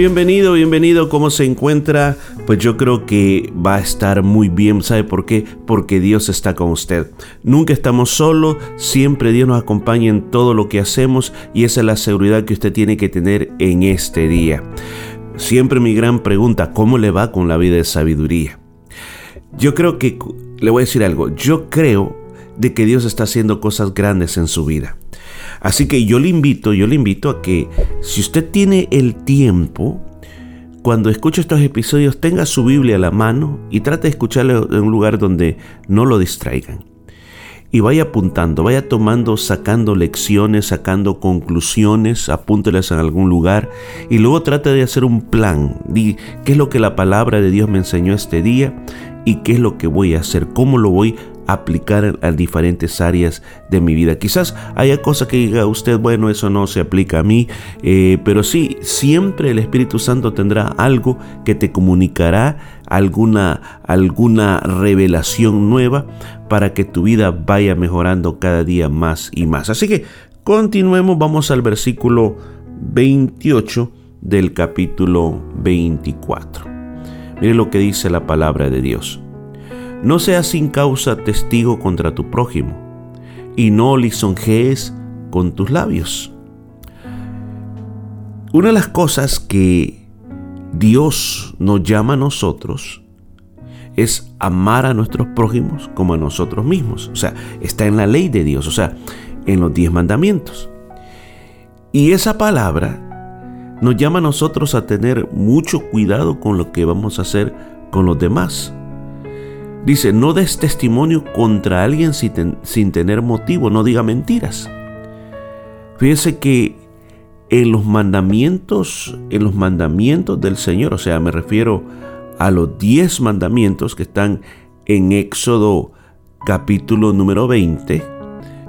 Bienvenido, bienvenido, ¿cómo se encuentra? Pues yo creo que va a estar muy bien, ¿sabe por qué? Porque Dios está con usted. Nunca estamos solos, siempre Dios nos acompaña en todo lo que hacemos y esa es la seguridad que usted tiene que tener en este día. Siempre mi gran pregunta, ¿cómo le va con la vida de sabiduría? Yo creo que, le voy a decir algo, yo creo de que Dios está haciendo cosas grandes en su vida. Así que yo le invito, yo le invito a que si usted tiene el tiempo, cuando escuche estos episodios tenga su Biblia a la mano y trate de escucharlo en un lugar donde no lo distraigan. Y vaya apuntando, vaya tomando, sacando lecciones, sacando conclusiones, apúntelas en algún lugar y luego trate de hacer un plan. Di qué es lo que la palabra de Dios me enseñó este día y qué es lo que voy a hacer, cómo lo voy aplicar a diferentes áreas de mi vida. Quizás haya cosas que diga usted, bueno, eso no se aplica a mí, eh, pero sí, siempre el Espíritu Santo tendrá algo que te comunicará, alguna, alguna revelación nueva para que tu vida vaya mejorando cada día más y más. Así que continuemos, vamos al versículo 28 del capítulo 24. Mire lo que dice la palabra de Dios. No seas sin causa testigo contra tu prójimo, y no lisonjees con tus labios. Una de las cosas que Dios nos llama a nosotros es amar a nuestros prójimos como a nosotros mismos. O sea, está en la ley de Dios, o sea, en los diez mandamientos. Y esa palabra nos llama a nosotros a tener mucho cuidado con lo que vamos a hacer con los demás. Dice, no des testimonio contra alguien sin, tener motivo, no diga mentiras. Fíjese que en los mandamientos, en los mandamientos del Señor, o sea, me refiero a los diez mandamientos que están en Éxodo capítulo número 20,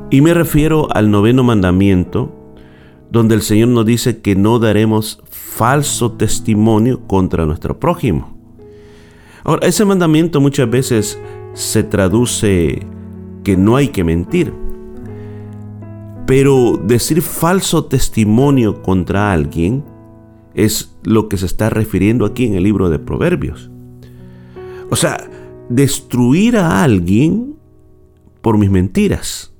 y me refiero al noveno mandamiento, donde el Señor nos dice que no daremos falso testimonio contra nuestro prójimo. Ahora, ese mandamiento muchas veces se traduce que no hay que mentir. Pero decir falso testimonio contra alguien es lo que se está refiriendo aquí en el libro de Proverbios. O sea, destruir a alguien por mis mentiras.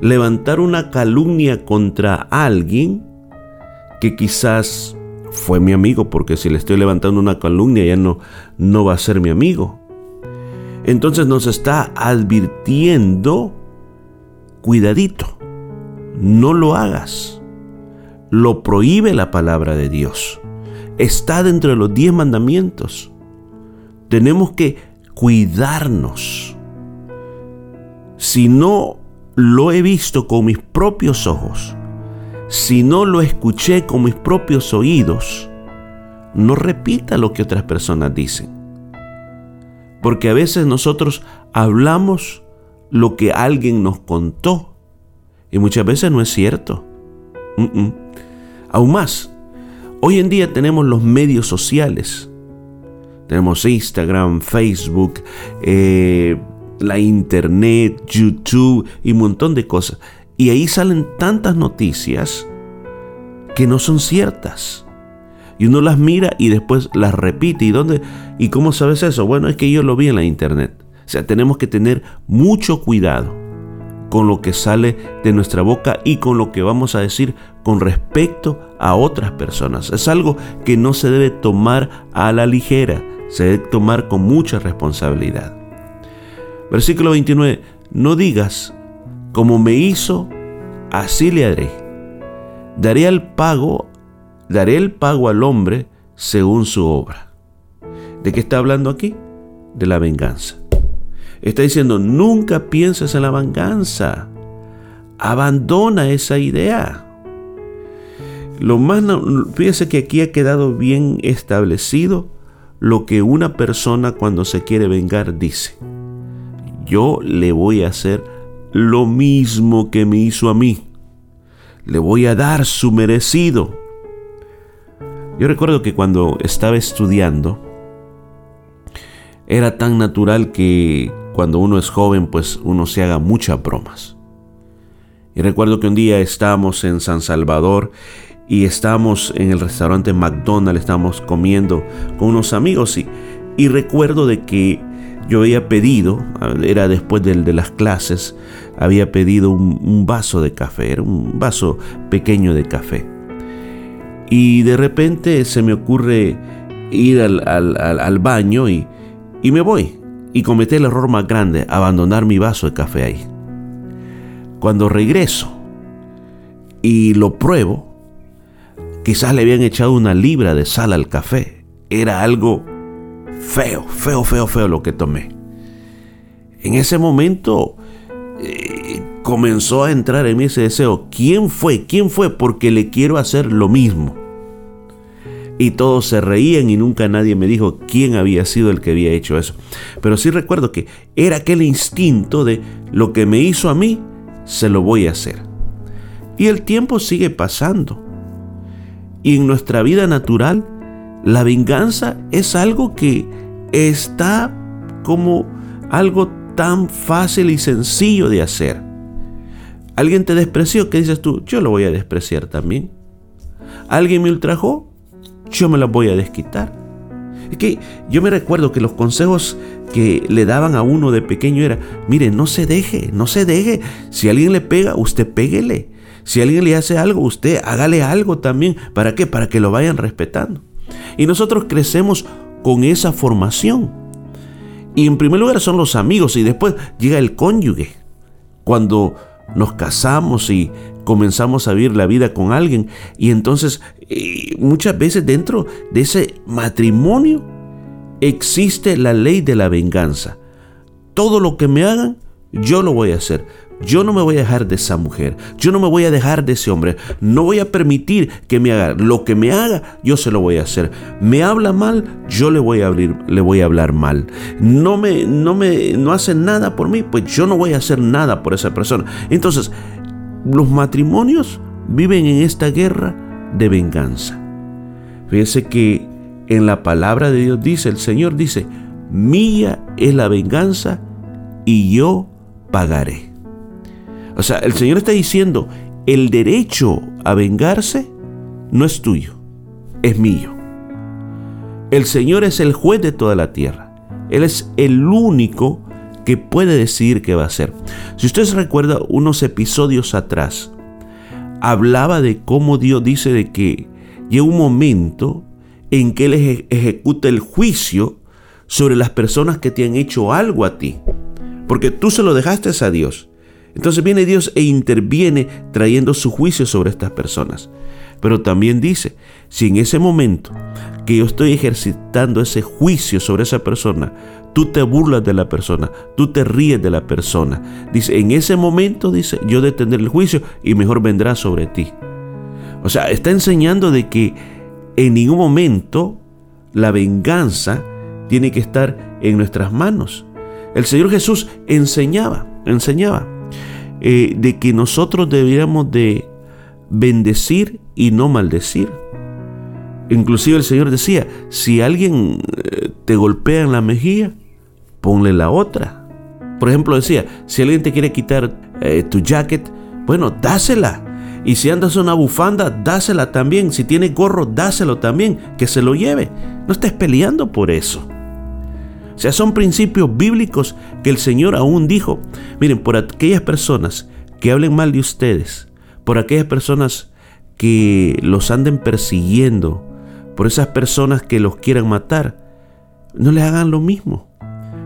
Levantar una calumnia contra alguien que quizás fue mi amigo, porque si le estoy levantando una calumnia ya no, no va a ser mi amigo. Entonces nos está advirtiendo, cuidadito, no lo hagas. Lo prohíbe la palabra de Dios. Está dentro de los diez mandamientos. Tenemos que cuidarnos. Si no lo he visto con mis propios ojos, si no lo escuché con mis propios oídos, no repita lo que otras personas dicen. Porque a veces nosotros hablamos lo que alguien nos contó y muchas veces no es cierto. Aún más, hoy en día tenemos los medios sociales. Tenemos Instagram, Facebook, eh, la internet, YouTube y un montón de cosas. Y ahí salen tantas noticias que no son ciertas. Y uno las mira y después las repite. ¿Y dónde? ¿Y cómo sabes eso? Bueno, es que yo lo vi en la internet. O sea, tenemos que tener mucho cuidado con lo que sale de nuestra boca y con lo que vamos a decir con respecto a otras personas. Es algo que no se debe tomar a la ligera, se debe tomar con mucha responsabilidad. Versículo 29. No digas, como me hizo, así le haré. Daré el pago, daré el pago al hombre según su obra. ¿De qué está hablando aquí? De la venganza. Está diciendo, nunca pienses en la venganza. Abandona esa idea. lo más, fíjese que aquí ha quedado bien establecido lo que una persona cuando se quiere vengar dice. Yo le voy a hacer lo mismo que me hizo a mí. Le voy a dar su merecido. Yo recuerdo que cuando estaba estudiando, era tan natural que cuando uno es joven, pues uno se haga muchas bromas. Y recuerdo que un día estábamos en San Salvador y estábamos en el restaurante McDonald's, estábamos comiendo con unos amigos y, y recuerdo de que yo había pedido, era después de, de las clases, había pedido un, vaso de café, era un vaso pequeño de café. Y de repente se me ocurre ir al, al, baño y, y me voy. Y cometí el error más grande, abandonar mi vaso de café ahí. Cuando regreso y lo pruebo, quizás le habían echado una libra de sal al café. Era algo feo, feo, feo, feo lo que tomé. En ese momento eh, comenzó a entrar en mí ese deseo. ¿Quién fue? ¿Quién fue? Porque le quiero hacer lo mismo. Y todos se reían y nunca nadie me dijo quién había sido el que había hecho eso. Pero sí recuerdo que era aquel instinto de lo que me hizo a mí, se lo voy a hacer. Y el tiempo sigue pasando. Y en nuestra vida natural, la venganza es algo que está como algo tan fácil y sencillo de hacer. Alguien te despreció, ¿qué dices tú? Yo lo voy a despreciar también. Alguien me ultrajó, yo me lo voy a desquitar. Es que yo me recuerdo que los consejos que le daban a uno de pequeño era, mire, no se deje, no se deje. Si alguien le pega, usted péguele. Si alguien le hace algo, usted hágale algo también. ¿Para qué? Para que lo vayan respetando. Y nosotros crecemos con esa formación. Y en primer lugar son los amigos y después llega el cónyuge. Cuando nos casamos y comenzamos a vivir la vida con alguien y entonces eh, muchas veces dentro de ese matrimonio existe la ley de la venganza. Todo lo que me hagan, yo lo voy a hacer. Yo no me voy a dejar de esa mujer. Yo no me voy a dejar de ese hombre. No voy a permitir que me haga. Lo que me haga, yo se lo voy a hacer. Me habla mal, yo le voy a, abrir, le voy a hablar mal. No me, no me, no hace nada por mí, pues yo no voy a hacer nada por esa persona. Entonces, los matrimonios viven en esta guerra de venganza. Fíjese que en la palabra de Dios dice, el Señor dice, mía es la venganza y yo pagaré. O sea, el Señor está diciendo, el derecho a vengarse no es tuyo, es mío. El Señor es el juez de toda la tierra. Él es el único que puede decidir qué va a hacer. Si usted se recuerda unos episodios atrás, hablaba de cómo Dios dice de que llega un momento en que Él ejecuta el juicio sobre las personas que te han hecho algo a ti. Porque tú se lo dejaste a Dios. Entonces viene Dios e interviene trayendo su juicio sobre estas personas. Pero también dice, si en ese momento que yo estoy ejercitando ese juicio sobre esa persona, tú te burlas de la persona, tú te ríes de la persona. Dice, en ese momento, dice, yo detendré el juicio y mejor vendrá sobre ti. O sea, está enseñando de que en ningún momento la venganza tiene que estar en nuestras manos. El Señor Jesús enseñaba, enseñaba eh, de que nosotros deberíamos de bendecir y no maldecir. Inclusive el Señor decía, si alguien eh, te golpea en la mejilla, ponle la otra. Por ejemplo, decía, si alguien te quiere quitar eh, tu jacket, bueno, dásela. Y si andas una bufanda, dásela también. Si tiene gorro, dáselo también, que se lo lleve. No estés peleando por eso. O sea, son principios bíblicos que el Señor aún dijo. Miren, por aquellas personas que hablen mal de ustedes, por aquellas personas que los anden persiguiendo, por esas personas que los quieran matar, no les hagan lo mismo,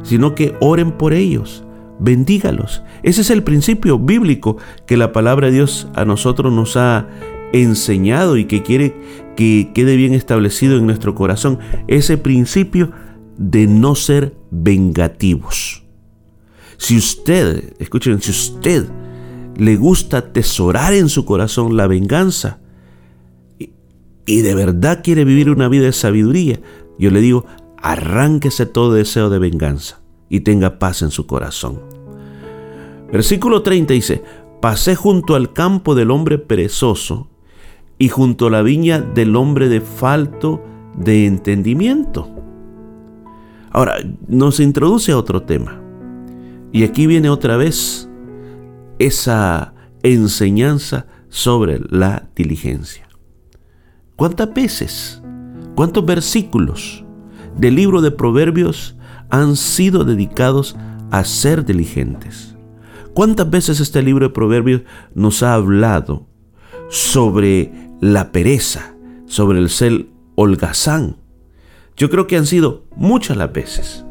sino que oren por ellos, bendígalos. Ese es el principio bíblico que la palabra de Dios a nosotros nos ha enseñado y que quiere que quede bien establecido en nuestro corazón. Ese principio de no ser vengativos. Si usted, escuchen, si usted le gusta atesorar en su corazón la venganza, y de verdad quiere vivir una vida de sabiduría, yo le digo, arránquese todo deseo de venganza y tenga paz en su corazón. Versículo 30 dice, pasé junto al campo del hombre perezoso y junto a la viña del hombre de falto de entendimiento. Ahora, nos introduce a otro tema. Y aquí viene otra vez esa enseñanza sobre la diligencia. ¿Cuántas veces, cuántos versículos del libro de Proverbios han sido dedicados a ser diligentes? ¿Cuántas veces este libro de Proverbios nos ha hablado sobre la pereza, sobre el ser holgazán? Yo creo que han sido muchas las veces.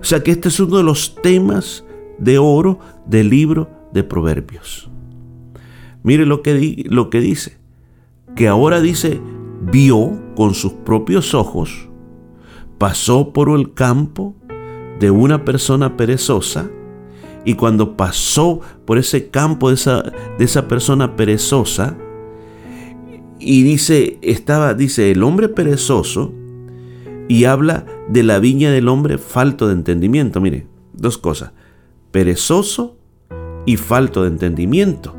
O sea que este es uno de los temas de oro del libro de Proverbios. Mire lo que, lo que dice, que ahora dice, vio con sus propios ojos, pasó por el campo de una persona perezosa, y cuando pasó por ese campo de esa, de esa persona perezosa, y dice, estaba, dice, el hombre perezoso, y habla de la viña del hombre falto de entendimiento. Mire, dos cosas, perezoso y falto de entendimiento.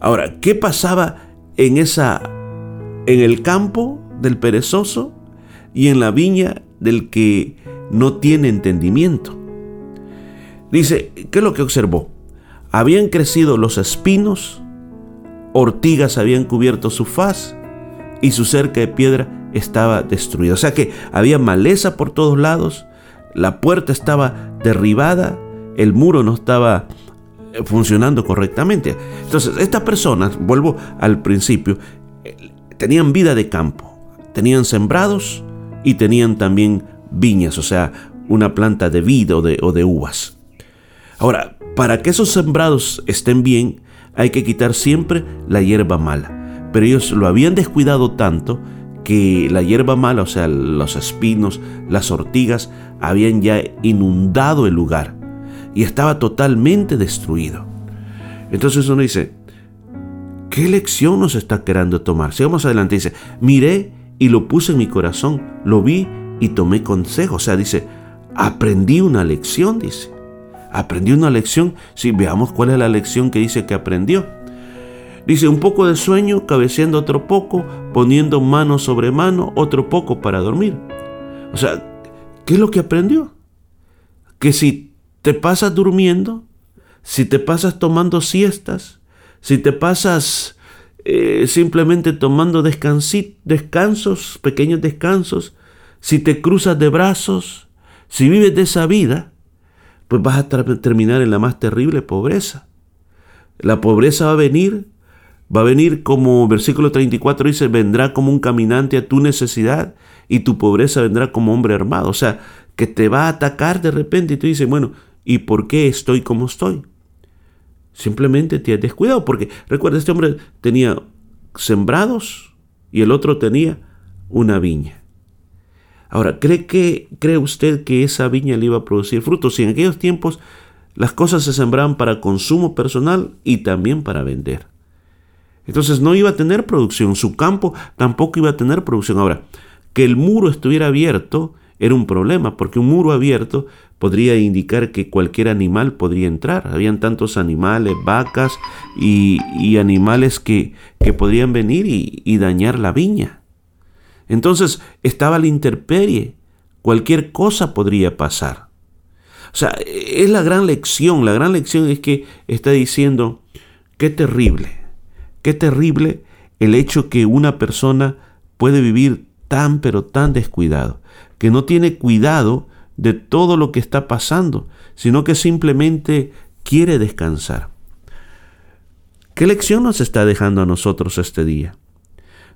Ahora, ¿qué pasaba en esa en el campo del perezoso y en la viña del que no tiene entendimiento? Dice, ¿qué es lo que observó? Habían crecido los espinos, ortigas habían cubierto su faz y su cerca de piedra estaba destruida. O sea que había maleza por todos lados, la puerta estaba derribada, el muro no estaba funcionando correctamente. Entonces, estas personas, vuelvo al principio, tenían vida de campo, tenían sembrados y tenían también viñas, o sea, una planta de vid o de, o de uvas. Ahora, para que esos sembrados estén bien, hay que quitar siempre la hierba mala. Pero ellos lo habían descuidado tanto que la hierba mala, o sea, los espinos, las ortigas, habían ya inundado el lugar y estaba totalmente destruido. Entonces uno dice, ¿qué lección nos está queriendo tomar? Sigamos adelante, dice, miré y lo puse en mi corazón, lo vi y tomé consejo. O sea, dice, aprendí una lección, dice. Aprendí una lección. Si veamos cuál es la lección que dice que aprendió. Dice, un poco de sueño, cabeceando otro poco, poniendo mano sobre mano, otro poco para dormir. O sea, ¿qué es lo que aprendió? Que si te pasas durmiendo, si te pasas tomando siestas, si te pasas eh, simplemente tomando descansos, pequeños descansos, si te cruzas de brazos, si vives de esa vida, pues vas a terminar en la más terrible pobreza. La pobreza va a venir, va a venir como versículo 34 dice, vendrá como un caminante a tu necesidad y tu pobreza vendrá como hombre armado. O sea, que te va a atacar de repente y tú dices, bueno, ¿Y por qué estoy como estoy? Simplemente te has descuidado, porque recuerda, este hombre tenía sembrados y el otro tenía una viña. Ahora, ¿cree, que, ¿cree usted que esa viña le iba a producir frutos? Si en aquellos tiempos las cosas se sembraban para consumo personal y también para vender. Entonces no iba a tener producción, su campo tampoco iba a tener producción. Ahora, que el muro estuviera abierto era un problema, porque un muro abierto podría indicar que cualquier animal podría entrar. Habían tantos animales, vacas y, animales que, que, podrían venir y, y dañar la viña. Entonces estaba la intemperie, cualquier cosa podría pasar. O sea, es la gran lección, la gran lección es que está diciendo, qué terrible, qué terrible el hecho que una persona puede vivir tan pero tan descuidado que no tiene cuidado de todo lo que está pasando, sino que simplemente quiere descansar. ¿Qué lección nos está dejando a nosotros este día?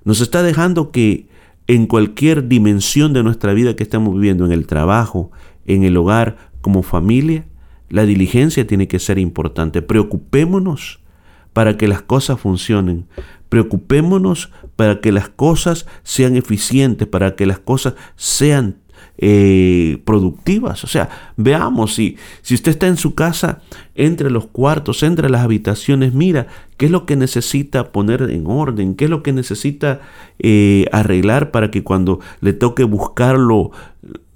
Nos está dejando que en cualquier dimensión de nuestra vida que estamos viviendo, en el trabajo, en el hogar, como familia, la diligencia tiene que ser importante. Preocupémonos para que las cosas funcionen. Preocupémonos para que las cosas sean eficientes, para que las cosas sean eh, productivas. O sea, veamos si, si usted está en su casa, entre los cuartos, entre las habitaciones, mira qué es lo que necesita poner en orden, qué es lo que necesita eh, arreglar para que cuando le toque buscarlo,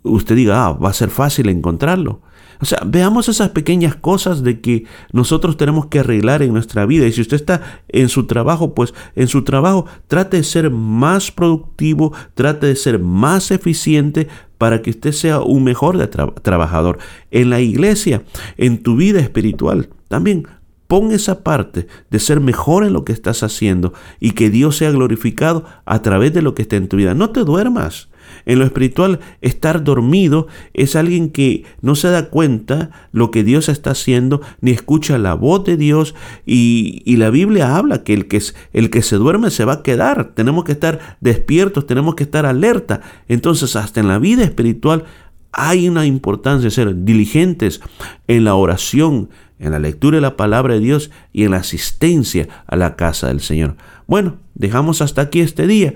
usted diga, ah, va a ser fácil encontrarlo. O sea, veamos esas pequeñas cosas de que nosotros tenemos que arreglar en nuestra vida. Y si usted está en su trabajo, pues en su trabajo trate de ser más productivo, trate de ser más eficiente para que usted sea un mejor trabajador. En la iglesia, en tu vida espiritual, también Pon esa parte de ser mejor en lo que estás haciendo y que Dios sea glorificado a través de lo que está en tu vida. No te duermas. En lo espiritual, estar dormido es alguien que no se da cuenta lo que Dios está haciendo, ni escucha la voz de Dios. Y, la Biblia habla que el, que el que se duerme se va a quedar. Tenemos que estar despiertos, tenemos que estar alerta. Entonces, hasta en la vida espiritual hay una importancia de ser diligentes en la oración, en la lectura de la palabra de Dios y en la asistencia a la casa del Señor. Bueno, dejamos hasta aquí este día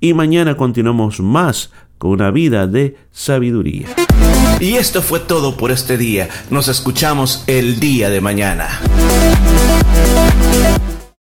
y mañana continuamos más con una vida de sabiduría. Y esto fue todo por este día. Nos escuchamos el día de mañana.